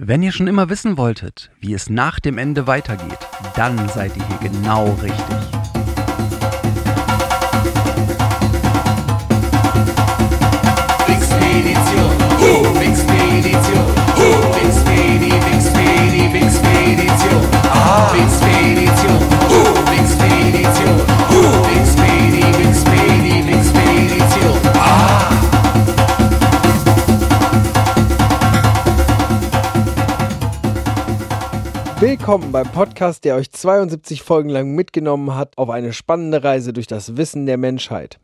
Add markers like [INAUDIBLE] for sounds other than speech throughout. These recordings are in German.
Wenn ihr schon immer wissen wolltet, wie es nach dem Ende weitergeht, dann seid ihr hier genau richtig. Wixpedition, Wixpedition, Wixpedi, Wixpedi, Wixpedition, Wixpedition, Wixpedition, Willkommen beim Podcast, der euch 72 Folgen lang mitgenommen hat auf eine spannende Reise durch das Wissen der Menschheit.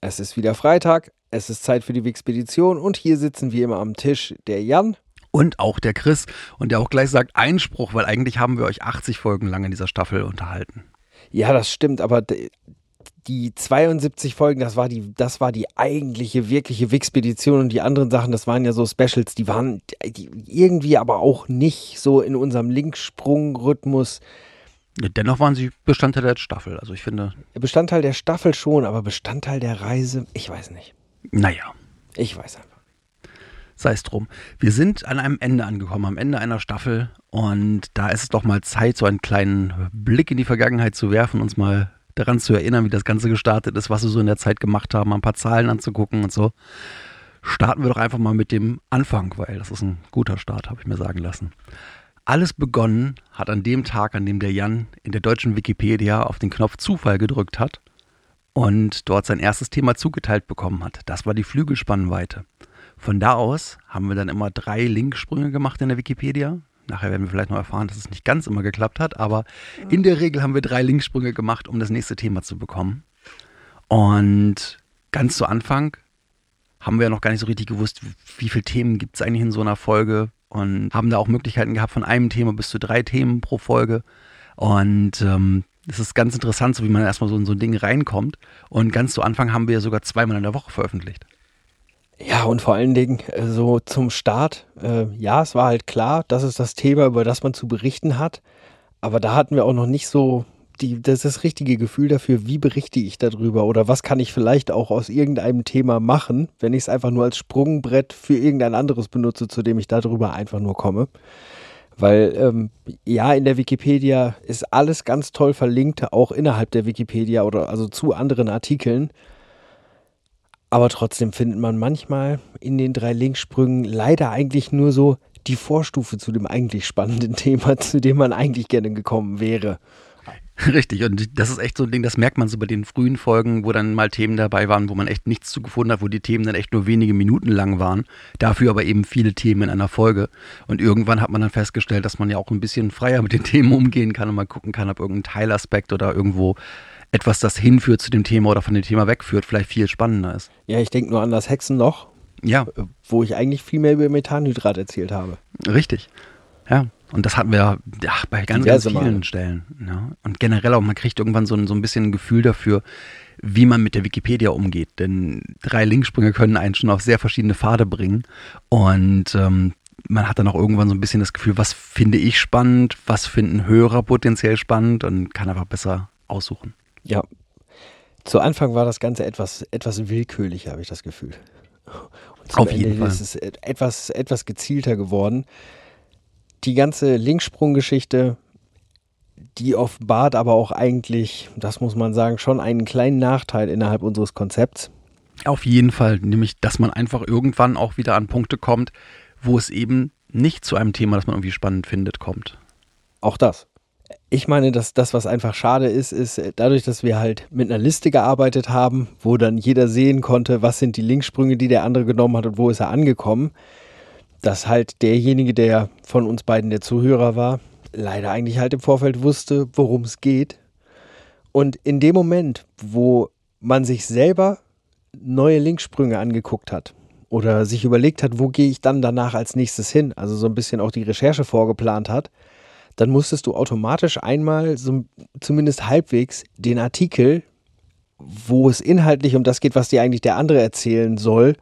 Es ist wieder Freitag, es ist Zeit für die Wixpedition und hier sitzen wie immer am Tisch der Jan. Und auch der Chris und der auch gleich sagt Einspruch, weil eigentlich haben wir euch 80 Folgen lang in dieser Staffel unterhalten. Ja, das stimmt, aber die 72 Folgen, das war die, das war die eigentliche, wirkliche Wixpedition und die anderen Sachen, das waren ja so Specials, die waren die, irgendwie aber auch nicht so in unserem Linksprung-Rhythmus. Dennoch waren sie Bestandteil der Staffel. Also ich finde, Bestandteil der Staffel schon, aber Bestandteil der Reise, ich weiß nicht. naja, Ich weiß einfach. sei es drum. Wir sind an einem Ende angekommen, am Ende einer Staffel. Und da ist es doch mal Zeit, so einen kleinen Blick in die Vergangenheit zu werfen, uns mal daran zu erinnern, wie das Ganze gestartet ist, was wir so in der Zeit gemacht haben, ein paar Zahlen anzugucken und so. Starten wir doch einfach mal mit dem Anfang, weil das ist ein guter Start, habe ich mir sagen lassen. Alles begonnen hat an dem Tag, an dem der Jan in der deutschen Wikipedia auf den Knopf Zufall gedrückt hat und dort sein erstes Thema zugeteilt bekommen hat. Das war die Flügelspannweite. Von da aus haben wir dann immer drei Linksprünge gemacht in der Wikipedia. Nachher werden wir vielleicht noch erfahren, dass es nicht ganz immer geklappt hat, aber in der Regel haben wir drei Linkssprünge gemacht, um das nächste Thema zu bekommen. Und ganz zu Anfang haben wir ja noch gar nicht so richtig gewusst, wie, viele Themen gibt es eigentlich in so einer Folge und haben da auch Möglichkeiten gehabt von einem Thema bis zu drei Themen pro Folge. Und ähm, das ist ganz interessant, so wie man erstmal so in so ein Ding reinkommt. Und ganz zu Anfang haben wir ja sogar zweimal in der Woche veröffentlicht. Ja, und vor allen Dingen äh, so zum Start, äh, ja, es war halt klar, das ist das Thema, über das man zu berichten hat. Aber da hatten wir auch noch nicht so die, das, das richtige Gefühl dafür, wie berichte ich darüber oder was kann ich vielleicht auch aus irgendeinem Thema machen, wenn ich es einfach nur als Sprungbrett für irgendein anderes benutze, zu dem ich darüber einfach nur komme. Weil ähm, ja, in der Wikipedia ist alles ganz toll verlinkt, auch innerhalb der Wikipedia oder also zu anderen Artikeln. Aber trotzdem findet man manchmal in den drei Linksprüngen leider eigentlich nur so die Vorstufe zu dem eigentlich spannenden [LAUGHS] Thema, zu dem man eigentlich gerne gekommen wäre. Richtig, und das ist echt so ein Ding, das merkt man so bei den frühen Folgen, wo dann mal Themen dabei waren, wo man echt nichts zu gefunden hat, wo die Themen dann echt nur wenige Minuten lang waren, dafür aber eben viele Themen in einer Folge. Und irgendwann hat man dann festgestellt, dass man ja auch ein bisschen freier mit den [LAUGHS] Themen umgehen kann und mal gucken kann, ob irgendein Teilaspekt oder irgendwo etwas, das hinführt zu dem Thema oder von dem Thema wegführt, vielleicht viel spannender ist. Ja, ich denke nur an das Hexenloch, Ja, äh, wo ich eigentlich viel mehr über Methanhydrat erzählt habe. Richtig. Ja. Und das hatten wir ja, bei ganz, ganz vielen Male. Stellen. Ja. Und generell auch, man kriegt irgendwann so ein, so ein bisschen ein Gefühl dafür, wie man mit der Wikipedia umgeht. Denn drei Linksprünge können einen schon auf sehr verschiedene Pfade bringen. Und ähm, man hat dann auch irgendwann so ein bisschen das Gefühl, was finde ich spannend, was finden Hörer potenziell spannend und kann einfach besser aussuchen. Ja. Zu Anfang war das Ganze etwas, etwas willkürlich, habe ich das Gefühl. Auf jeden Ende Fall. ist es et- etwas, etwas gezielter geworden. Die ganze Linkssprunggeschichte, die offenbart aber auch eigentlich, das muss man sagen, schon einen kleinen Nachteil innerhalb unseres Konzepts. Auf jeden Fall, nämlich, dass man einfach irgendwann auch wieder an Punkte kommt, wo es eben nicht zu einem Thema, das man irgendwie spannend findet, kommt. Auch das. Ich meine, dass das, was einfach schade ist, ist äh, dadurch, dass wir halt mit einer Liste gearbeitet haben, wo dann jeder sehen konnte, was sind die Linksprünge, die der andere genommen hat und wo ist er angekommen, dass halt derjenige, der von uns beiden der Zuhörer war, leider eigentlich halt im Vorfeld wusste, worum es geht. Und in dem Moment, wo man sich selber neue Linksprünge angeguckt hat oder sich überlegt hat, wo gehe ich dann danach als nächstes hin, also so ein bisschen auch die Recherche vorgeplant hat, dann musstest du automatisch einmal so zumindest halbwegs den Artikel, wo es inhaltlich um das geht, was dir eigentlich der andere erzählen soll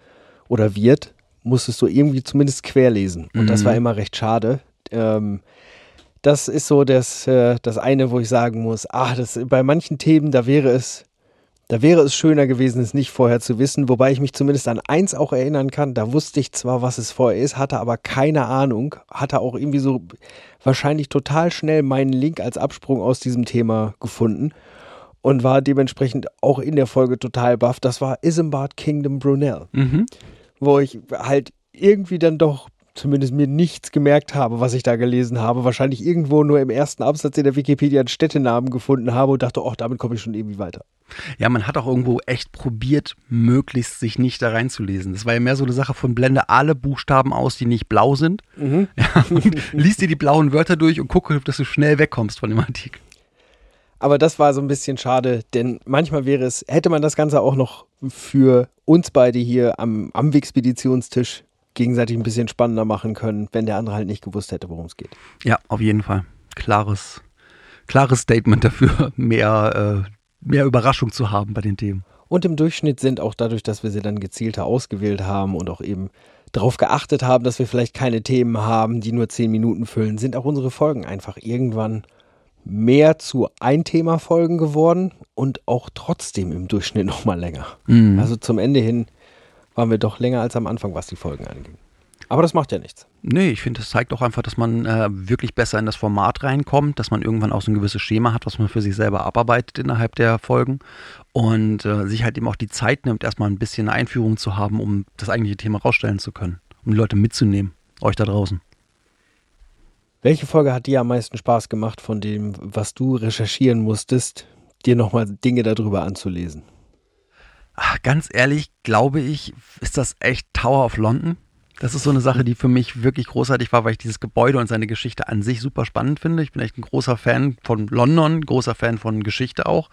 oder wird, musstest du irgendwie zumindest querlesen. Und das Mhm. war immer recht schade. Ähm, das ist so das, äh, das eine, wo ich sagen muss, ah, das, bei manchen Themen, da wäre es, da wäre es schöner gewesen, es nicht vorher zu wissen, wobei ich mich zumindest an eins auch erinnern kann, da wusste ich zwar, was es vorher ist, hatte aber keine Ahnung, hatte auch irgendwie so wahrscheinlich total schnell meinen Link als Absprung aus diesem Thema gefunden und war dementsprechend auch in der Folge total baff. Das war Isambard Kingdom Brunel Mhm. wo ich halt irgendwie dann doch zumindest mir nichts gemerkt habe, was ich da gelesen habe. Wahrscheinlich irgendwo nur im ersten Absatz in der Wikipedia einen Städtenamen gefunden habe und dachte, oh, damit komme ich schon irgendwie weiter. Ja, man hat auch irgendwo echt probiert, möglichst sich nicht da reinzulesen. Das war ja mehr so eine Sache von blende alle Buchstaben aus, die nicht blau sind. [LAUGHS] Ja, und liest dir die blauen Wörter durch und gucke, dass du schnell wegkommst von dem Artikel. Aber das war so ein bisschen schade, denn manchmal wäre es, hätte man das Ganze auch noch für uns beide hier am, am Wixpeditionstisch gegenseitig ein bisschen spannender machen können, wenn der andere halt nicht gewusst hätte, worum es geht. Ja, auf jeden Fall. Klares, klares Statement dafür, [LAUGHS] mehr, äh, mehr Überraschung zu haben bei den Themen. Und im Durchschnitt sind auch dadurch, dass wir sie dann gezielter ausgewählt haben und auch eben darauf geachtet haben, dass wir vielleicht keine Themen haben, die nur zehn Minuten füllen, sind auch unsere Folgen einfach irgendwann mehr zu Ein-Thema-Folgen geworden und auch trotzdem im Durchschnitt nochmal länger. Mhm. Also zum Ende hin waren wir doch länger als am Anfang, was die Folgen anging. Aber das macht ja nichts. Nee, ich finde, das zeigt auch einfach, dass man äh, wirklich besser in das Format reinkommt, dass man irgendwann auch so ein gewisses Schema hat, was man für sich selber abarbeitet innerhalb der Folgen und äh, sich halt eben auch die Zeit nimmt, erstmal ein bisschen eine Einführung zu haben, um das eigentliche Thema rausstellen zu können, um die Leute mitzunehmen, euch da draußen. Welche Folge hat dir am meisten Spaß gemacht von dem, was du recherchieren musstest, dir nochmal Dinge darüber anzulesen? Ach, ganz ehrlich, glaube ich, ist das echt Tower of London. Das ist so eine Sache, die für mich wirklich großartig war, weil ich dieses Gebäude und seine Geschichte an sich super spannend finde. Ich bin echt ein großer Fan von London, großer Fan von Geschichte auch.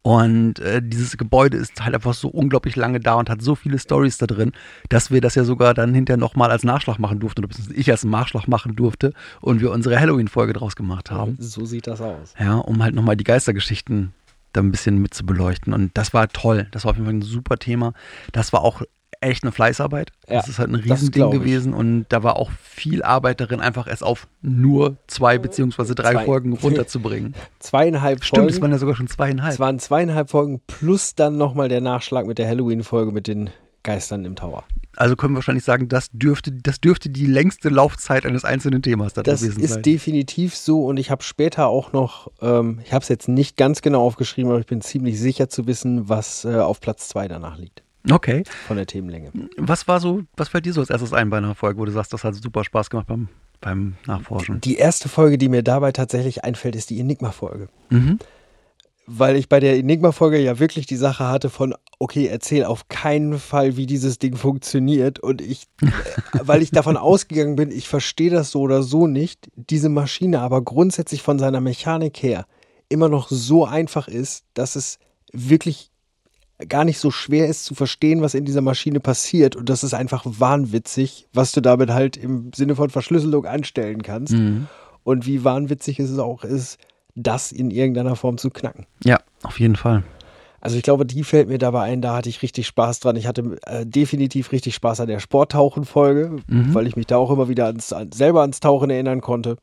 Und äh, dieses Gebäude ist halt einfach so unglaublich lange da und hat so viele Stories da drin, dass wir das ja sogar dann hinterher nochmal als Nachschlag machen durften, oder beziehungsweise ich als Nachschlag machen durfte und wir unsere Halloween-Folge draus gemacht haben. So sieht das aus. Ja, um halt nochmal die Geistergeschichten da ein bisschen mit zu beleuchten. Und das war toll. Das war auf jeden Fall ein super Thema. Das war auch echt eine Fleißarbeit. Ja, das ist halt ein Riesending gewesen und da war auch viel Arbeit darin, einfach es auf nur zwei beziehungsweise drei Zwei. Folgen [LAUGHS] runterzubringen. Zweieinhalb Stimmt, es Folgen. waren ja sogar schon zweieinhalb. Es waren zweieinhalb Folgen plus dann nochmal der Nachschlag mit der Halloween-Folge mit den Geistern im Tower. Also können wir wahrscheinlich sagen, das dürfte, das dürfte die längste Laufzeit eines einzelnen Themas da Das gewesen ist sein. definitiv so und ich habe später auch noch, ähm, ich habe es jetzt nicht ganz genau aufgeschrieben, aber ich bin ziemlich sicher zu wissen, was äh, auf Platz zwei danach liegt Okay. von der Themenlänge. Was war so, was fällt dir so als erstes ein bei einer Folge, wo du sagst, das hat super Spaß gemacht beim, beim Nachforschen? Die erste Folge, die mir dabei tatsächlich einfällt, ist die Enigma-Folge. Mhm. Weil ich bei der Enigma-Folge ja wirklich die Sache hatte von, okay, erzähl auf keinen Fall, wie dieses Ding funktioniert. Und ich, äh, weil ich davon [LAUGHS] ausgegangen bin, ich verstehe das so oder so nicht, diese Maschine aber grundsätzlich von seiner Mechanik her immer noch so einfach ist, dass es wirklich gar nicht so schwer ist zu verstehen, was in dieser Maschine passiert. Und das ist einfach wahnwitzig, was du damit halt im Sinne von Verschlüsselung anstellen kannst. Mhm. Und wie wahnwitzig es auch ist, das in irgendeiner Form zu knacken. Ja, auf jeden Fall. Also ich glaube, die fällt mir dabei ein, da hatte ich richtig Spaß dran. Ich hatte äh, definitiv richtig Spaß an der Sporttauchen-Folge, Mhm. weil ich mich da auch immer wieder ans, an, selber ans Tauchen erinnern konnte.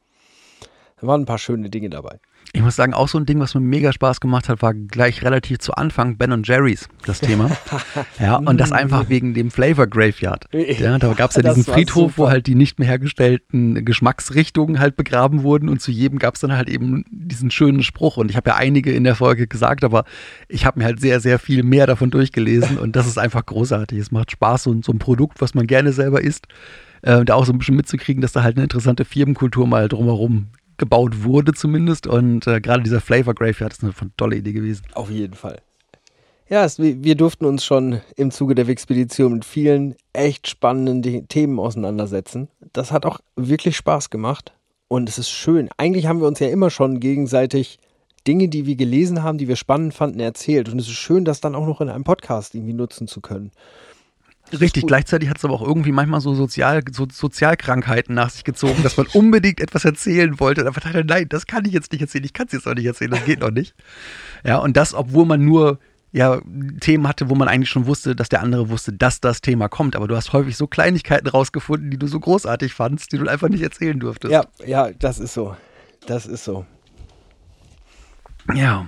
Da waren ein paar schöne Dinge dabei. Ich muss sagen, auch so ein Ding, was mir mega Spaß gemacht hat, war gleich relativ zu Anfang Ben und Jerry's, das Thema. [LAUGHS] ja, und das einfach wegen dem Flavor Graveyard. Ja, da gab es ja diesen Friedhof, wo super. halt die nicht mehr hergestellten Geschmacksrichtungen halt begraben wurden und zu jedem gab es dann halt eben diesen schönen Spruch. Und ich habe ja einige in der Folge gesagt, aber ich habe mir halt sehr, sehr viel mehr davon durchgelesen und das ist einfach großartig. Es macht Spaß, so, so ein Produkt, was man gerne selber isst, äh, da auch so ein bisschen mitzukriegen, dass da halt eine interessante Firmenkultur mal drumherum gebaut wurde zumindest und äh, gerade dieser Flavor Graveyard ist eine tolle Idee gewesen. Auf jeden Fall. Ja, es, wir durften uns schon im Zuge der Wixpedition mit vielen echt spannenden De Themen auseinandersetzen. Das hat auch wirklich Spaß gemacht und es ist schön. Eigentlich haben wir uns ja immer schon gegenseitig Dinge, die wir gelesen haben, die wir spannend fanden, erzählt. Und es ist schön, das dann auch noch in einem Podcast irgendwie nutzen zu können. Richtig, gleichzeitig hat es aber auch irgendwie manchmal so, Sozial, so Sozialkrankheiten nach sich gezogen, dass man unbedingt etwas erzählen wollte. Und einfach dachte, nein, das kann ich jetzt nicht erzählen, ich kann es jetzt auch nicht erzählen, das geht noch nicht. Ja, und das, obwohl man nur ja, Themen hatte, wo man eigentlich schon wusste, dass der andere wusste, dass das Thema kommt. Aber du hast häufig so Kleinigkeiten rausgefunden, die du so großartig fandst, die du einfach nicht erzählen durftest. Ja, ja, das ist so. Das ist so. Ja.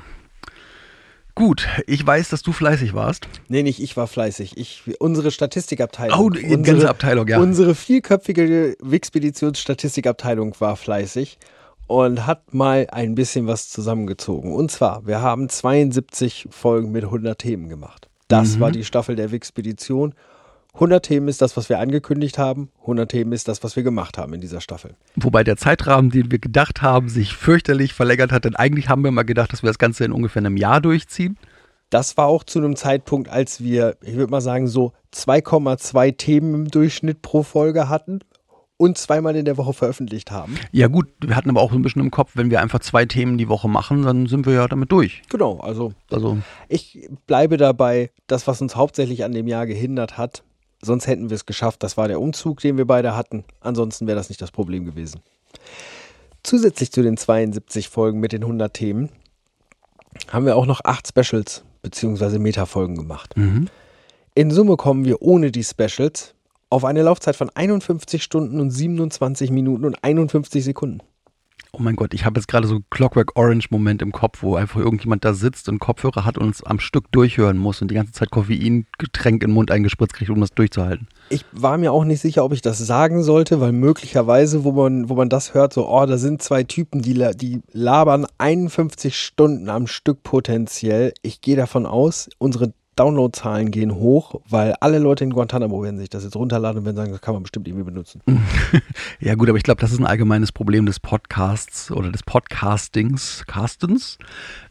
Gut, ich weiß, dass du fleißig warst. Nee, nicht ich war fleißig. Ich, unsere Statistikabteilung. Oh, die ganze Abteilung, ja. Unsere vierköpfige Wixpeditionsstatistikabteilung war fleißig und hat mal ein bisschen was zusammengezogen. Und zwar, wir haben 72 Folgen mit 100 Themen gemacht. Das Mhm. war die Staffel der Wixpedition. 100 Themen ist das, was wir angekündigt haben. 100 Themen ist das, was wir gemacht haben in dieser Staffel. Wobei der Zeitrahmen, den wir gedacht haben, sich fürchterlich verlängert hat. Denn eigentlich haben wir mal gedacht, dass wir das Ganze in ungefähr einem Jahr durchziehen. Das war auch zu einem Zeitpunkt, als wir, ich würde mal sagen, so 2,2 Themen im Durchschnitt pro Folge hatten und zweimal in der Woche veröffentlicht haben. Ja gut, wir hatten aber auch so ein bisschen im Kopf, wenn wir einfach zwei Themen die Woche machen, dann sind wir ja damit durch. Genau, also Also ich bleibe dabei, das, was uns hauptsächlich an dem Jahr gehindert hat, sonst hätten wir es geschafft. Das war der Umzug, den wir beide hatten. Ansonsten wäre das nicht das Problem gewesen. Zusätzlich zu den 72 Folgen mit den 100 Themen haben wir auch noch acht Specials bzw. Metafolgen gemacht. mhm. In Summe kommen wir ohne die Specials auf eine Laufzeit von 51 Stunden und 27 Minuten und 51 Sekunden. Oh mein Gott, ich habe jetzt gerade so Clockwork Orange Moment im Kopf, wo einfach irgendjemand da sitzt und Kopfhörer hat und uns am Stück durchhören muss und die ganze Zeit Koffeingetränk in den Mund eingespritzt kriegt, um das durchzuhalten. Ich war mir auch nicht sicher, ob ich das sagen sollte, weil möglicherweise, wo man, wo man das hört, so, oh, da sind zwei Typen, die, die labern 51 Stunden am Stück potenziell. Ich gehe davon aus, unsere Downloadzahlen gehen hoch, weil alle Leute in Guantanamo werden sich das jetzt runterladen und werden sagen, das kann man bestimmt irgendwie benutzen. [LAUGHS] Ja gut, aber ich glaube, das ist ein allgemeines Problem des Podcasts oder des Podcastings, Castens,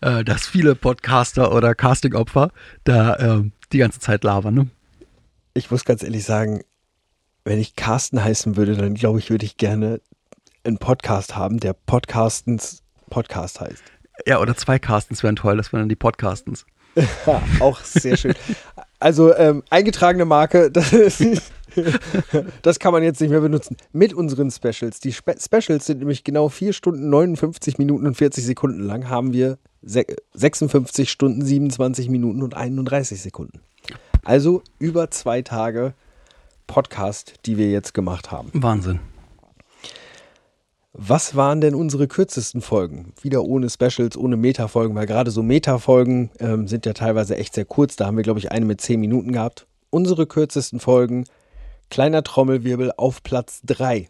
äh, dass viele Podcaster oder Castingopfer da äh, die ganze Zeit labern. Ne? Ich muss ganz ehrlich sagen, wenn ich Carsten heißen würde, dann glaube ich, würde ich gerne einen Podcast haben, der Podcastens Podcast heißt. Ja, oder zwei Castens wären toll, das wären dann die Podcastens. [LAUGHS] Auch sehr schön. Also ähm, eingetragene Marke, [LAUGHS] das, ist, das kann man jetzt nicht mehr benutzen. Mit unseren Specials. Die Spe Specials sind nämlich genau 4 Stunden 59 Minuten und 40 Sekunden lang. Haben wir se 56 Stunden 27 Minuten und 31 Sekunden. Also über zwei Tage Podcast, die wir jetzt gemacht haben. Wahnsinn. Was waren denn unsere kürzesten Folgen? Wieder ohne Specials, ohne Meta-Folgen, weil gerade so Meta-Folgen ähm, sind ja teilweise echt sehr kurz. Da haben wir, glaube ich, eine mit 10 Minuten gehabt. Unsere kürzesten Folgen, kleiner Trommelwirbel auf Platz 3,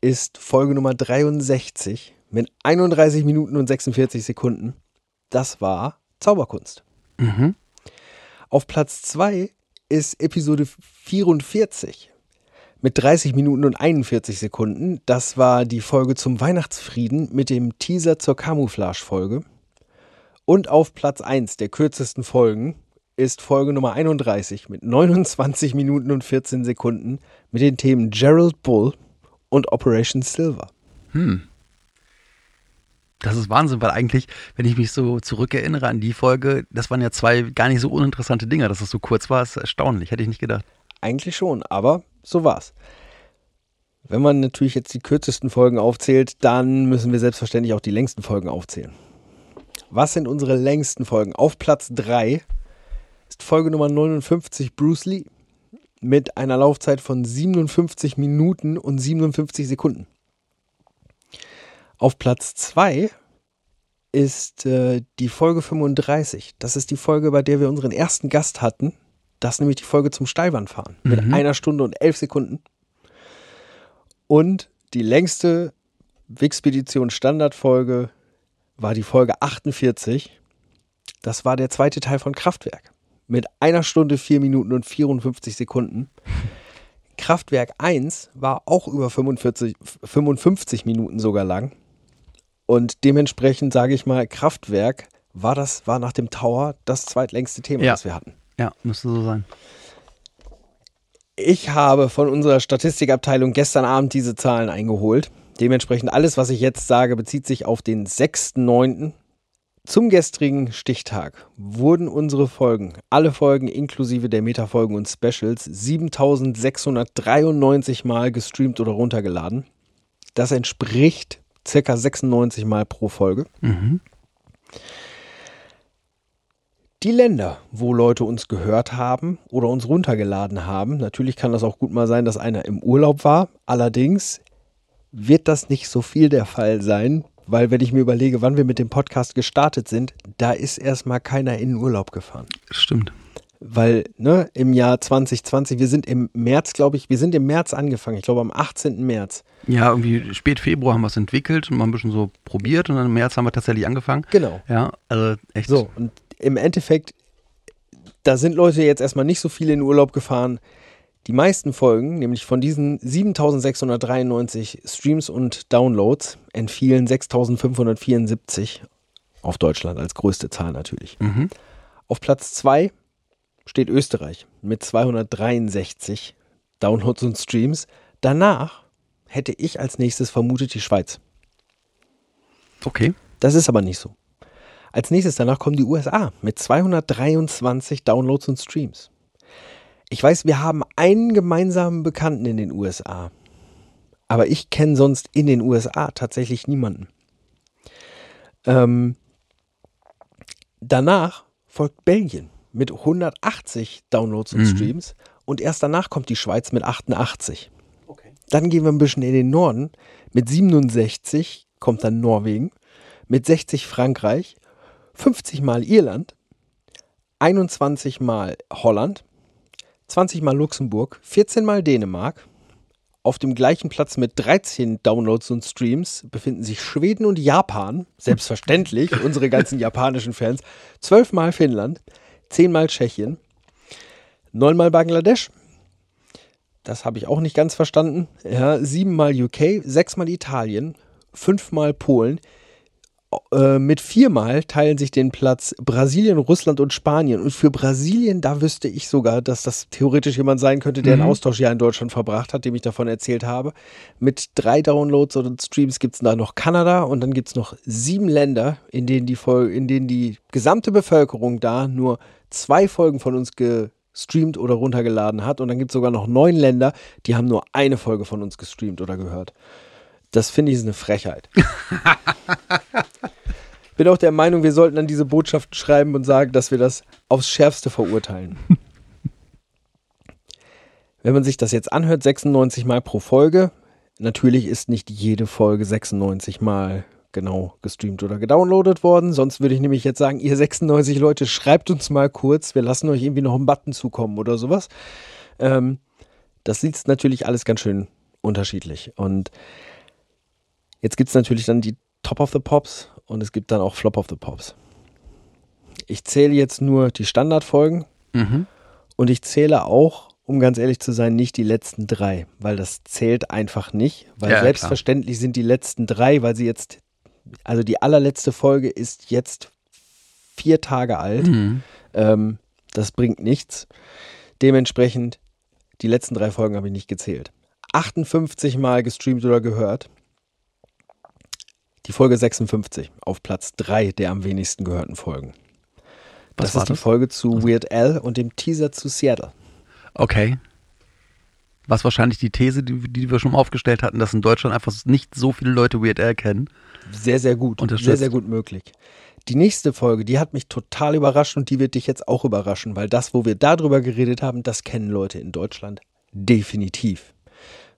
ist Folge Nummer 63 mit 31 Minuten und 46 Sekunden. Das war Zauberkunst. Mhm. Auf Platz 2 ist Episode 44 mit 30 Minuten und 41 Sekunden. Das war die Folge zum Weihnachtsfrieden mit dem Teaser zur Camouflage-Folge. Und auf Platz 1 der kürzesten Folgen ist Folge Nummer 31 mit 29 Minuten und 14 Sekunden mit den Themen Gerald Bull und Operation Silver. Hm. Das ist Wahnsinn, weil eigentlich, wenn ich mich so zurückerinnere an die Folge, das waren ja zwei gar nicht so uninteressante Dinger, dass es so kurz war, ist erstaunlich, hätte ich nicht gedacht. Eigentlich schon, aber so war's. Wenn man natürlich jetzt die kürzesten Folgen aufzählt, dann müssen wir selbstverständlich auch die längsten Folgen aufzählen. Was sind unsere längsten Folgen? Auf Platz 3 ist Folge Nummer 59 Bruce Lee mit einer Laufzeit von 57 Minuten und 57 Sekunden. Auf Platz 2 ist äh, die Folge 35. Das ist die Folge, bei der wir unseren ersten Gast hatten. Das ist nämlich die Folge zum Steilwandfahren mit Mhm. einer Stunde und elf Sekunden. Und die längste Wixpedition Standardfolge war die Folge 48. Das war der zweite Teil von Kraftwerk mit einer Stunde, vier Minuten und 54 Sekunden. Kraftwerk 1 war auch über 45, 55 Minuten sogar lang. Und dementsprechend sage ich mal, Kraftwerk war das, war nach dem Tower das zweitlängste Thema, Ja. das wir hatten. Ja, müsste so sein. Ich habe von unserer Statistikabteilung gestern Abend diese Zahlen eingeholt. Dementsprechend alles, was ich jetzt sage, bezieht sich auf den Zum gestrigen Stichtag wurden unsere Folgen, alle Folgen inklusive der Metafolgen und Specials, 7693 Mal gestreamt oder runtergeladen. Das entspricht circa 96 Mal pro Folge. Mhm. Die Länder, wo Leute uns gehört haben oder uns runtergeladen haben, natürlich kann das auch gut mal sein, dass einer im Urlaub war. Allerdings wird das nicht so viel der Fall sein, weil wenn ich mir überlege, wann wir mit dem Podcast gestartet sind, da ist erstmal keiner in den Urlaub gefahren. Stimmt. Weil ne, im Jahr 2020, wir sind im März, glaube ich, wir sind im März angefangen, ich glaube am 18. März. Ja, irgendwie spät Februar haben wir es entwickelt und mal ein bisschen so probiert und dann im März haben wir tatsächlich angefangen. Genau. Ja, also echt. So, und im Endeffekt, da sind Leute jetzt erstmal nicht so viele in Urlaub gefahren. Die meisten Folgen, nämlich von diesen 7693 Streams und Downloads, entfielen 6574 auf Deutschland als größte Zahl natürlich. Mhm. Auf Platz 2 steht Österreich mit 263 Downloads und Streams. Danach hätte ich als nächstes vermutet die Schweiz. Okay. Das ist aber nicht so. Als nächstes danach kommen die USA mit 223 Downloads und Streams. Ich weiß, wir haben einen gemeinsamen Bekannten in den USA. Aber ich kenne sonst in den USA tatsächlich niemanden. Ähm, danach folgt Belgien mit 180 Downloads und Mhm. Streams. Und erst danach kommt die Schweiz mit 88. Dann gehen wir ein bisschen in den Norden. Mit 67 kommt dann Norwegen. Mit 60 Frankreich. 50 mal Irland. 21 mal Holland. 20 mal Luxemburg. 14 mal Dänemark. Auf dem gleichen Platz mit 13 Downloads und Streams befinden sich Schweden und Japan. Selbstverständlich, [LAUGHS] unsere ganzen japanischen Fans. 12 mal Finnland. 10 mal Tschechien. 9 mal Bangladesch. Das habe ich auch nicht ganz verstanden. Ja, 7 mal UK, 6 mal Italien, 5 mal Polen. Äh, mit viermal teilen sich den Platz Brasilien, Russland und Spanien. Und für Brasilien, da wüsste ich sogar, dass das theoretisch jemand sein könnte, der ein Mhm. Austauschjahr in Deutschland verbracht hat, dem ich davon erzählt habe. Mit drei Downloads und Streams gibt es da noch Kanada und dann gibt es noch sieben Länder, in denen, die in denen die gesamte Bevölkerung da nur zwei Folgen von uns gestreamt oder runtergeladen hat. Und dann gibt es sogar noch neun Länder, die haben nur eine Folge von uns gestreamt oder gehört. Das finde ich ist eine Frechheit. bin auch der Meinung, wir sollten an diese Botschaften schreiben und sagen, dass wir das aufs Schärfste verurteilen. Wenn man sich das jetzt anhört, 96 Mal pro Folge, natürlich ist nicht jede Folge 96 Mal genau gestreamt oder gedownloadet worden. Sonst würde ich nämlich jetzt sagen, ihr 96 Leute, schreibt uns mal kurz, wir lassen euch irgendwie noch einen Button zukommen oder sowas. Ähm, das sieht natürlich alles ganz schön unterschiedlich. Und jetzt gibt es natürlich dann die Top of the Pops und es gibt dann auch Flop of the Pops. Ich zähle jetzt nur die Standardfolgen Mhm. und ich zähle auch, um ganz ehrlich zu sein, nicht die letzten drei, weil das zählt einfach nicht. Weil Ja, selbstverständlich sind die letzten drei, weil sie jetzt, also die allerletzte Folge ist jetzt vier Tage alt. Mhm. Ähm, das bringt nichts. Dementsprechend, die letzten drei Folgen habe ich nicht gezählt. 58 Mal gestreamt oder gehört. Die Folge 56 auf Platz 3 der am wenigsten gehörten Folgen. Was das war ist die das? Folge zu Weird Al und dem Teaser zu Seattle. Okay. Was wahrscheinlich die These, die, die wir schon aufgestellt hatten, dass in Deutschland einfach nicht so viele Leute Weird Al kennen. Sehr, sehr gut. Unterstützt. Sehr, sehr gut möglich. Die nächste Folge, die hat mich total überrascht und die wird dich jetzt auch überraschen, weil das, wo wir darüber geredet haben, das kennen Leute in Deutschland definitiv.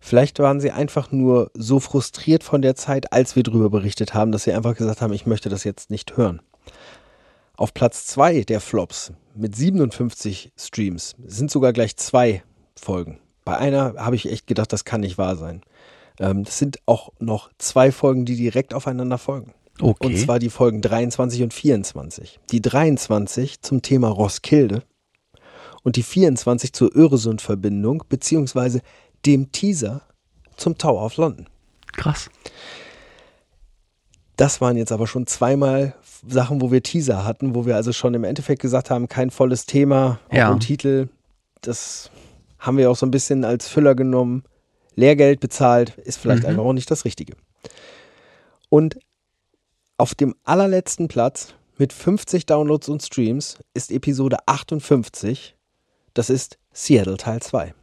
Vielleicht waren sie einfach nur so frustriert von der Zeit, als wir darüber berichtet haben, dass sie einfach gesagt haben, ich möchte das jetzt nicht hören. Auf Platz 2 der Flops mit 57 Streams sind sogar gleich zwei Folgen. Bei einer habe ich echt gedacht, das kann nicht wahr sein. Ähm, das sind auch noch zwei Folgen, die direkt aufeinander folgen. Okay. Und zwar die Folgen 23 und 24. Die 23 zum Thema Roskilde und die 24 zur Öresund-Verbindung beziehungsweise dem Teaser zum Tower of London. Krass. Das waren jetzt aber schon zweimal Sachen, wo wir Teaser hatten, wo wir also schon im Endeffekt gesagt haben, kein volles Thema, auch Ja. im Titel. Das haben wir auch so ein bisschen als Füller genommen. Lehrgeld bezahlt, ist vielleicht Mhm. einfach auch nicht das Richtige. Und auf dem allerletzten Platz mit 50 Downloads und Streams ist Episode 58. Das ist Seattle Teil 2.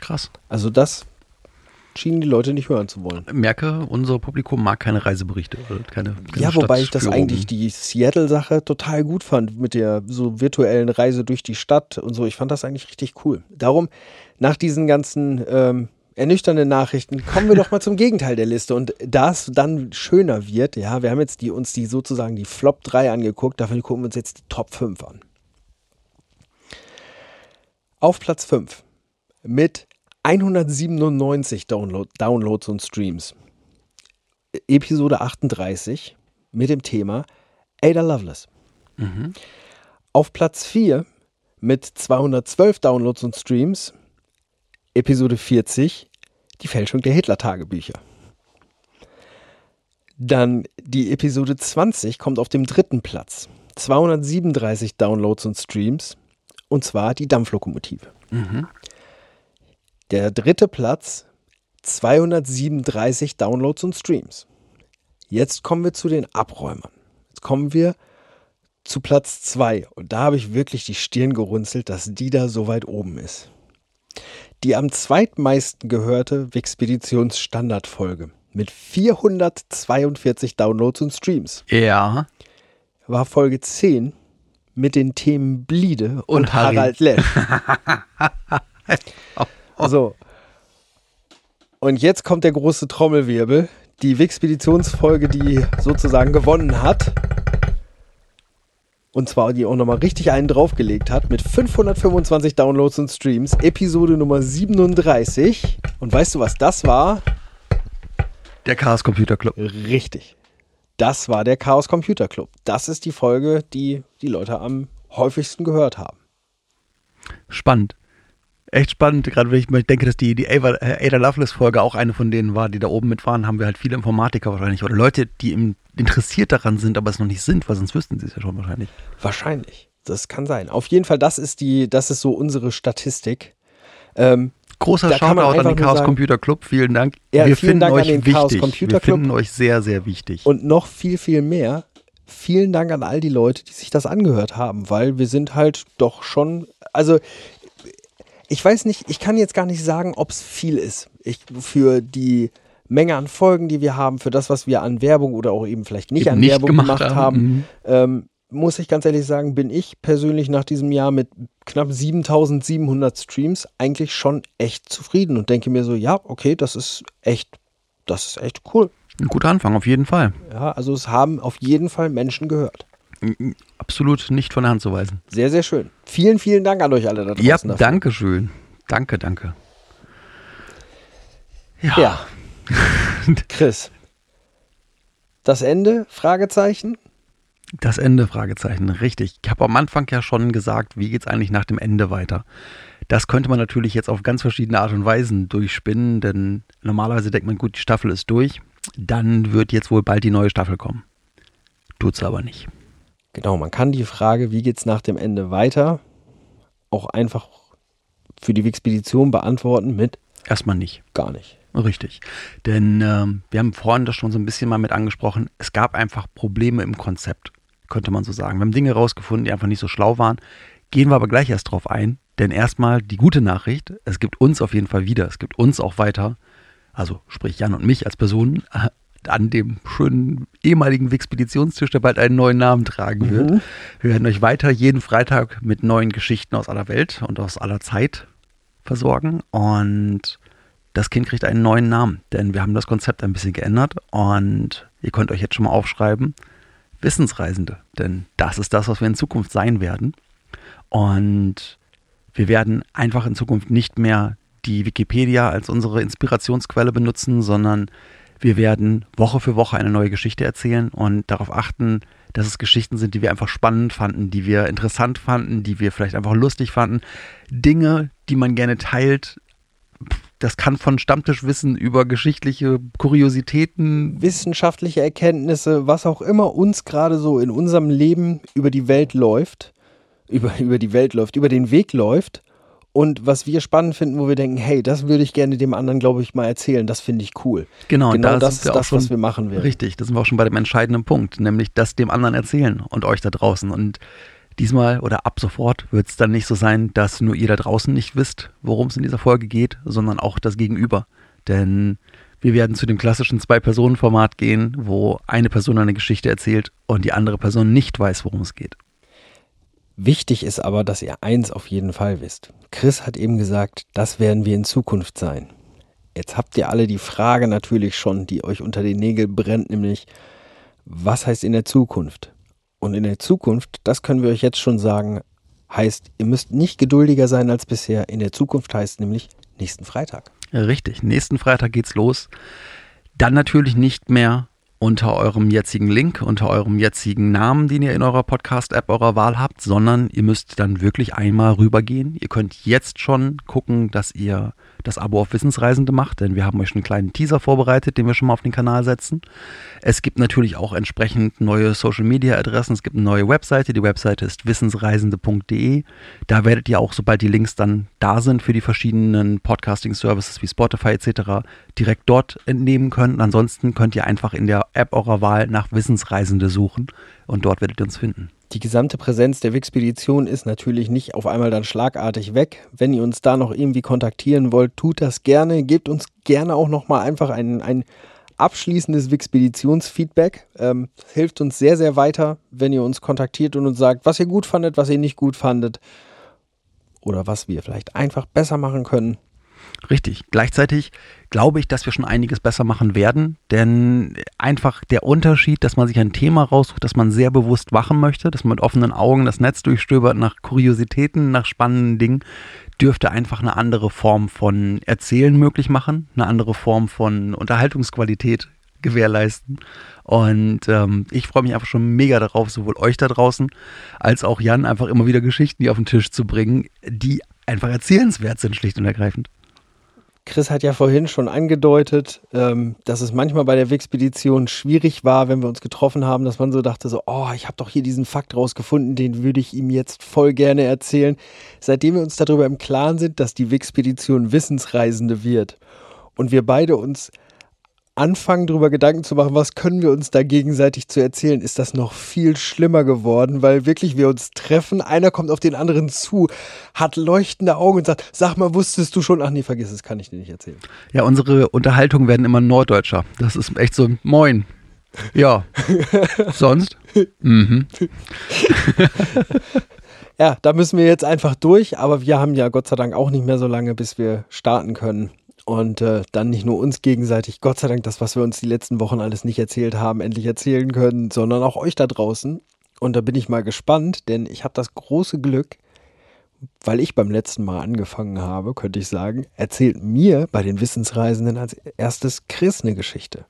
Krass. Also das schienen die Leute nicht hören zu wollen. Merke, unser Publikum mag keine Reiseberichte. Oder keine, keine Ja, wobei ich das eigentlich die Seattle-Sache total gut fand mit der so virtuellen Reise durch die Stadt und so. Ich fand das eigentlich richtig cool. Darum, nach diesen ganzen ähm, ernüchternden Nachrichten, kommen wir doch mal zum Gegenteil der Liste. Und da es dann schöner wird, ja, wir haben jetzt die, uns die sozusagen die Flop 3 angeguckt, dafür gucken wir uns jetzt die Top 5 an. Auf Platz 5 mit 197 Download, Downloads und Streams. Episode 38 mit dem Thema Ada Lovelace. Auf Platz 4 mit 212 Downloads und Streams. Episode 40 Die Fälschung der Hitler-Tagebücher. Dann die Episode 20 kommt auf dem dritten Platz. 237 Downloads und Streams. Und zwar die Dampflokomotive. Der dritte Platz, 237 Downloads und Streams. Jetzt kommen wir zu den Abräumern. Jetzt kommen wir zu Platz 2. Und da habe ich wirklich die Stirn gerunzelt, dass die da so weit oben ist. Die am zweitmeisten gehörte Wixpeditions-Standardfolge mit 442 Downloads und Streams Ja. war Folge 10 mit den Themen Bliede und, Und. Harald Lesch. [LAUGHS] [LAUGHS] [LAUGHS] so. Und jetzt kommt der große Trommelwirbel. Die Wixpeditionsfolge, die sozusagen gewonnen hat. Und zwar die auch nochmal richtig einen draufgelegt hat mit 525 Downloads und Streams. Episode Nummer 37. Und weißt du, was das war? Der Chaos Computer Club. Richtig. Das war der Chaos Computer Club. Das ist die Folge, die die Leute am häufigsten gehört haben. Spannend. Echt spannend, gerade wenn ich mal denke, dass die, die Ada, äh, Ada Lovelace-Folge auch eine von denen war, die da oben mitfahren, haben wir halt viele Informatiker wahrscheinlich oder Leute, die im, interessiert daran sind, aber es noch nicht sind, weil sonst wüssten sie es ja schon wahrscheinlich. Wahrscheinlich. Das kann sein. Auf jeden Fall, das ist die, das ist so unsere Statistik. Ähm, Großer Shoutout an den Chaos sagen- Computer Club, vielen Dank. Ja, wir vielen finden Dank an euch den wichtig. Chaos Computer wir Club. finden euch sehr, sehr wichtig. und noch viel, viel mehr. Vielen Dank an all die Leute, die sich das angehört haben, weil wir sind halt doch schon, also ich weiß nicht, ich kann jetzt gar nicht sagen, ob es viel ist. Ich, für die Menge an Folgen, die wir haben, für das, was wir an Werbung oder auch eben vielleicht nicht Eben an nicht Werbung gemacht gemacht, haben. haben, Mhm. ähm, muss ich ganz ehrlich sagen, bin ich persönlich nach diesem Jahr mit knapp 7700 Streams eigentlich schon echt zufrieden und denke mir so, ja, okay, das ist echt, das ist echt cool. Ein guter Anfang, auf jeden Fall. Ja, also es haben auf jeden Fall Menschen gehört. Absolut nicht von der Hand zu weisen. Sehr, sehr schön. Vielen, vielen Dank an euch alle da draußen. Ja, dafür. danke schön. Danke, danke. Ja. Ja. [LAUGHS] Chris. Das Ende? Fragezeichen? Das Ende, Fragezeichen, richtig. Ich habe am Anfang ja schon gesagt, wie geht's eigentlich nach dem Ende weiter? Das könnte man natürlich jetzt auf ganz verschiedene Art und Weisen durchspinnen, denn normalerweise denkt man, gut, die Staffel ist durch, dann wird jetzt wohl bald die neue Staffel kommen. Tut's aber nicht. Genau, man kann die Frage, wie geht's nach dem Ende weiter, auch einfach für die Expedition beantworten mit Erstmal nicht. gar nicht. Richtig. Denn ähm, wir haben vorhin das schon so ein bisschen mal mit angesprochen. Es gab einfach Probleme im Konzept, könnte man so sagen. Wir haben Dinge rausgefunden, die einfach nicht so schlau waren. Gehen wir aber gleich erst drauf ein. Denn erstmal die gute Nachricht, es gibt uns auf jeden Fall wieder. Es gibt uns auch weiter. Also sprich Jan und mich als Personen an dem schönen ehemaligen Wixpeditionstisch, der bald einen neuen Namen tragen wird. Wir werden euch weiter jeden Freitag mit neuen Geschichten aus aller Welt und aus aller Zeit versorgen. Und das Kind kriegt einen neuen Namen, denn wir haben das Konzept ein bisschen geändert und ihr könnt euch jetzt schon mal aufschreiben, Wissensreisende, denn das ist das, was wir in Zukunft sein werden. Und wir werden einfach in Zukunft nicht mehr die Wikipedia als unsere Inspirationsquelle benutzen, sondern wir werden Woche für Woche eine neue Geschichte erzählen und darauf achten, dass es Geschichten sind, die wir einfach spannend fanden, die wir interessant fanden, die wir vielleicht einfach lustig fanden. Dinge, die man gerne teilt. Das kann von Stammtischwissen über geschichtliche Kuriositäten. Wissenschaftliche Erkenntnisse, was auch immer uns gerade so in unserem Leben über die Welt läuft, über, [LAUGHS] über die Welt läuft, über den Weg läuft und was wir spannend finden, wo wir denken, hey, das würde ich gerne dem anderen, glaube ich, mal erzählen, das finde ich cool. Genau, genau da das ist das, schon was wir machen werden. Richtig, da sind wir auch schon bei dem entscheidenden Punkt, nämlich das dem anderen erzählen und euch da draußen. Und diesmal oder ab sofort wird es dann nicht so sein, dass nur ihr da draußen nicht wisst, worum es in dieser Folge geht, sondern auch das Gegenüber. Denn wir werden zu dem klassischen Zwei-Personen-Format gehen, wo eine Person eine Geschichte erzählt und die andere Person nicht weiß, worum es geht. Wichtig ist aber, dass ihr eins auf jeden Fall wisst. Chris hat eben gesagt, das werden wir in Zukunft sein. Jetzt habt ihr alle die Frage natürlich schon, die euch unter den Nägeln brennt, nämlich, was heißt in der Zukunft? Und in der Zukunft, das können wir euch jetzt schon sagen, heißt, ihr müsst nicht geduldiger sein als bisher. In der Zukunft heißt nämlich nächsten Freitag. Richtig, nächsten Freitag geht's los. Dann natürlich nicht mehr unter eurem jetzigen Link, unter eurem jetzigen Namen, den ihr in eurer Podcast-App eurer Wahl habt, sondern ihr müsst dann wirklich einmal rübergehen. Ihr könnt jetzt schon gucken, dass ihr das Abo auf Wissensreisende macht, denn wir haben euch einen kleinen Teaser vorbereitet, den wir schon mal auf den Kanal setzen. Es gibt natürlich auch entsprechend neue Social-Media-Adressen. Es gibt eine neue Webseite. Die Webseite ist wissensreisende.de. Da werdet ihr auch, sobald die Links dann da sind für die verschiedenen Podcasting-Services wie Spotify etc., direkt dort entnehmen können. Ansonsten könnt ihr einfach in der App eurer Wahl nach Wissensreisende suchen und dort werdet ihr uns finden. Die gesamte Präsenz der Wixpedition ist natürlich nicht auf einmal dann schlagartig weg. Wenn ihr uns da noch irgendwie kontaktieren wollt, tut das gerne. Gebt uns gerne auch nochmal einfach ein, ein abschließendes Wixpeditionsfeedback. Ähm, hilft uns sehr, sehr weiter, wenn ihr uns kontaktiert und uns sagt, was ihr gut fandet, was ihr nicht gut fandet. Oder was wir vielleicht einfach besser machen können. Richtig. Gleichzeitig glaube ich, dass wir schon einiges besser machen werden, denn einfach der Unterschied, dass man sich ein Thema raussucht, das man sehr bewusst machen möchte, dass man mit offenen Augen das Netz durchstöbert nach Kuriositäten, nach spannenden Dingen, dürfte einfach eine andere Form von Erzählen möglich machen, eine andere Form von Unterhaltungsqualität gewährleisten. Und ähm, ich freue mich einfach schon mega darauf, sowohl euch da draußen als auch Jan einfach immer wieder Geschichten hier auf den Tisch zu bringen, die einfach erzählenswert sind, schlicht und ergreifend. Chris hat ja vorhin schon angedeutet, ähm, dass es manchmal bei der Wixpedition schwierig war, wenn wir uns getroffen haben, dass man so dachte, so, oh, ich habe doch hier diesen Fakt rausgefunden, den würde ich ihm jetzt voll gerne erzählen. Seitdem wir uns darüber im Klaren sind, dass die Wixpedition Wissensreisende wird und wir beide uns anfangen, darüber Gedanken zu machen, was können wir uns da gegenseitig zu erzählen, ist das noch viel schlimmer geworden, weil wirklich wir uns treffen, einer kommt auf den anderen zu, hat leuchtende Augen und sagt, sag mal, wusstest du schon? Ach nee, vergiss es, kann ich dir nicht erzählen. Ja, unsere Unterhaltungen werden immer norddeutscher. Das ist echt so, moin. Ja. [LAUGHS] Sonst? Mhm. [LAUGHS] Ja, da müssen wir jetzt einfach durch, aber wir haben ja Gott sei Dank auch nicht mehr so lange, bis wir starten können. Und äh, dann nicht nur uns gegenseitig, Gott sei Dank, das, was wir uns die letzten Wochen alles nicht erzählt haben, endlich erzählen können, sondern auch euch da draußen. Und da bin ich mal gespannt, denn ich habe das große Glück, weil ich beim letzten Mal angefangen habe, könnte ich sagen, erzählt mir bei den Wissensreisenden als erstes Chris eine Geschichte.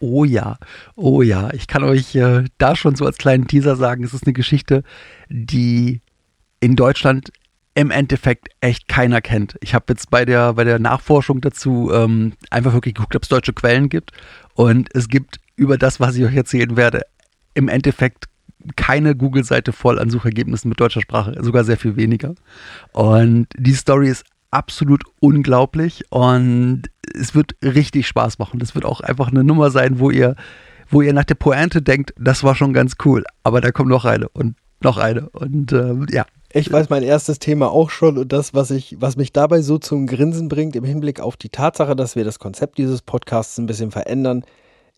Oh ja, oh ja. Ich kann euch äh, da schon so als kleinen Teaser sagen, es ist eine Geschichte, die in Deutschland im Endeffekt echt keiner kennt. Ich habe jetzt bei der, bei der Nachforschung dazu ähm, einfach wirklich geguckt, ob es deutsche Quellen gibt. Und es gibt über das, was ich euch erzählen werde, im Endeffekt keine Google-Seite voll an Suchergebnissen mit deutscher Sprache, sogar sehr viel weniger. Und die Story ist absolut unglaublich und es wird richtig Spaß machen. Das wird auch einfach eine Nummer sein, wo ihr, wo ihr nach der Pointe denkt, das war schon ganz cool, aber da kommt noch eine und noch eine und ähm, ja, Ich weiß mein erstes Thema auch schon und das, was ich, was mich dabei so zum Grinsen bringt im Hinblick auf die Tatsache, dass wir das Konzept dieses Podcasts ein bisschen verändern,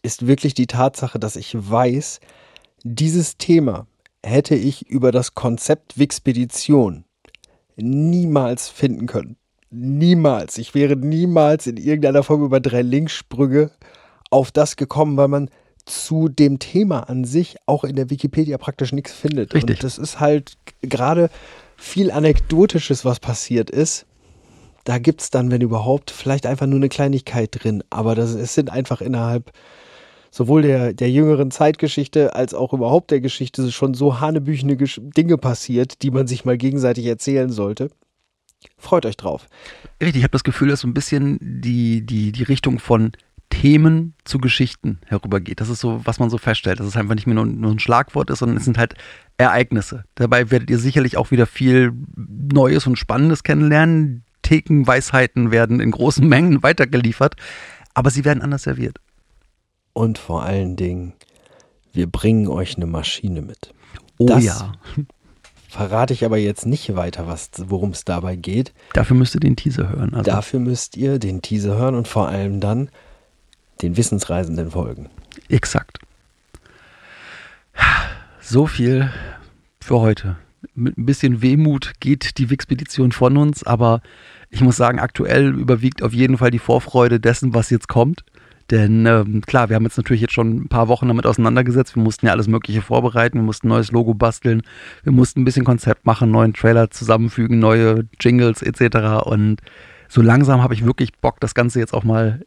ist wirklich die Tatsache, dass ich weiß, dieses Thema hätte ich über das Konzept Wixpedition niemals finden können. Niemals. Ich wäre niemals in irgendeiner Form über drei Linksprünge auf das gekommen, weil man zu dem Thema an sich auch in der Wikipedia praktisch nichts findet. Richtig. Und das ist halt gerade viel Anekdotisches, was passiert ist. Da gibt es dann, wenn überhaupt, vielleicht einfach nur eine Kleinigkeit drin. Aber das, es sind einfach innerhalb sowohl der, der jüngeren Zeitgeschichte als auch überhaupt der Geschichte schon so hanebüchene Gesch Dinge passiert, die man sich mal gegenseitig erzählen sollte. Freut euch drauf. Richtig, ich habe das Gefühl, dass so ein bisschen die, die, die Richtung von Themen zu Geschichten herübergeht. Das ist so, was man so feststellt, dass es einfach nicht mehr nur, nur ein Schlagwort ist, sondern es sind halt Ereignisse. Dabei werdet ihr sicherlich auch wieder viel Neues und Spannendes kennenlernen. Thekenweisheiten werden in großen Mengen weitergeliefert, aber sie werden anders serviert. Und vor allen Dingen, wir bringen euch eine Maschine mit. Oh Das- ja. Verrate ich aber jetzt nicht weiter, was- worum es dabei geht. Dafür müsst ihr den Teaser hören. Also, Dafür müsst ihr den Teaser hören und vor allem dann den Wissensreisenden folgen. Exakt. So viel für heute. Mit ein bisschen Wehmut geht die Wixpedition von uns, aber ich muss sagen, aktuell überwiegt auf jeden Fall die Vorfreude dessen, was jetzt kommt. Denn ähm, klar, wir haben jetzt natürlich jetzt schon ein paar Wochen damit auseinandergesetzt. Wir mussten ja alles Mögliche vorbereiten. Wir mussten ein neues Logo basteln. Wir mussten ein bisschen Konzept machen, neuen Trailer zusammenfügen, neue Jingles etc. Und so langsam habe ich wirklich Bock, das Ganze jetzt auch mal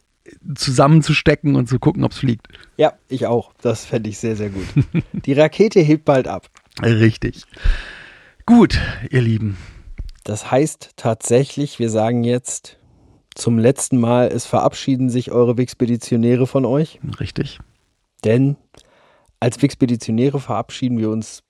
zusammenzustecken und zu gucken, ob es fliegt. Ja, ich auch. Das fände ich sehr, sehr gut. [LAUGHS] Die Rakete hebt bald ab. Richtig. Gut, ihr Lieben. Das heißt tatsächlich, wir sagen jetzt zum letzten Mal, es verabschieden sich eure Wixpeditionäre von euch. Richtig. Denn als Wixpeditionäre verabschieden wir uns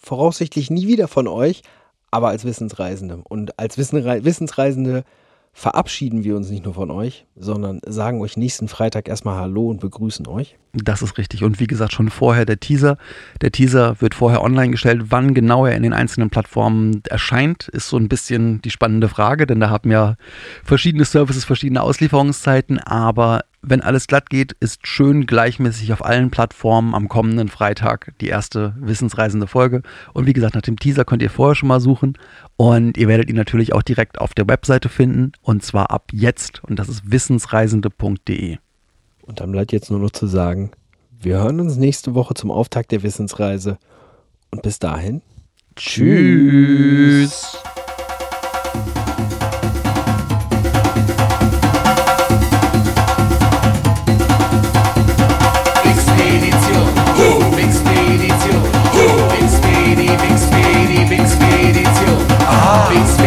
voraussichtlich nie wieder von euch, aber als Wissensreisende. Und als Wissensreisende verabschieden wir uns nicht nur von euch, sondern sagen euch nächsten Freitag erstmal Hallo und begrüßen euch. Das ist richtig. Und wie gesagt, schon vorher der Teaser. Der Teaser wird vorher online gestellt. Wann genau er in den einzelnen Plattformen erscheint, ist so ein bisschen die spannende Frage, denn da haben ja verschiedene Services verschiedene Auslieferungszeiten. Aber wenn alles glatt geht, ist schön gleichmäßig auf allen Plattformen am kommenden Freitag die erste wissensreisende Folge. Und wie gesagt, nach dem Teaser könnt ihr vorher schon mal suchen. Und ihr werdet ihn natürlich auch direkt auf der Webseite finden. Und zwar ab jetzt. Und das ist wissensreisende.de. Und dann bleibt jetzt nur noch zu sagen, wir hören uns nächste Woche zum Auftakt der Wissensreise. Und bis dahin, Tschüss. It's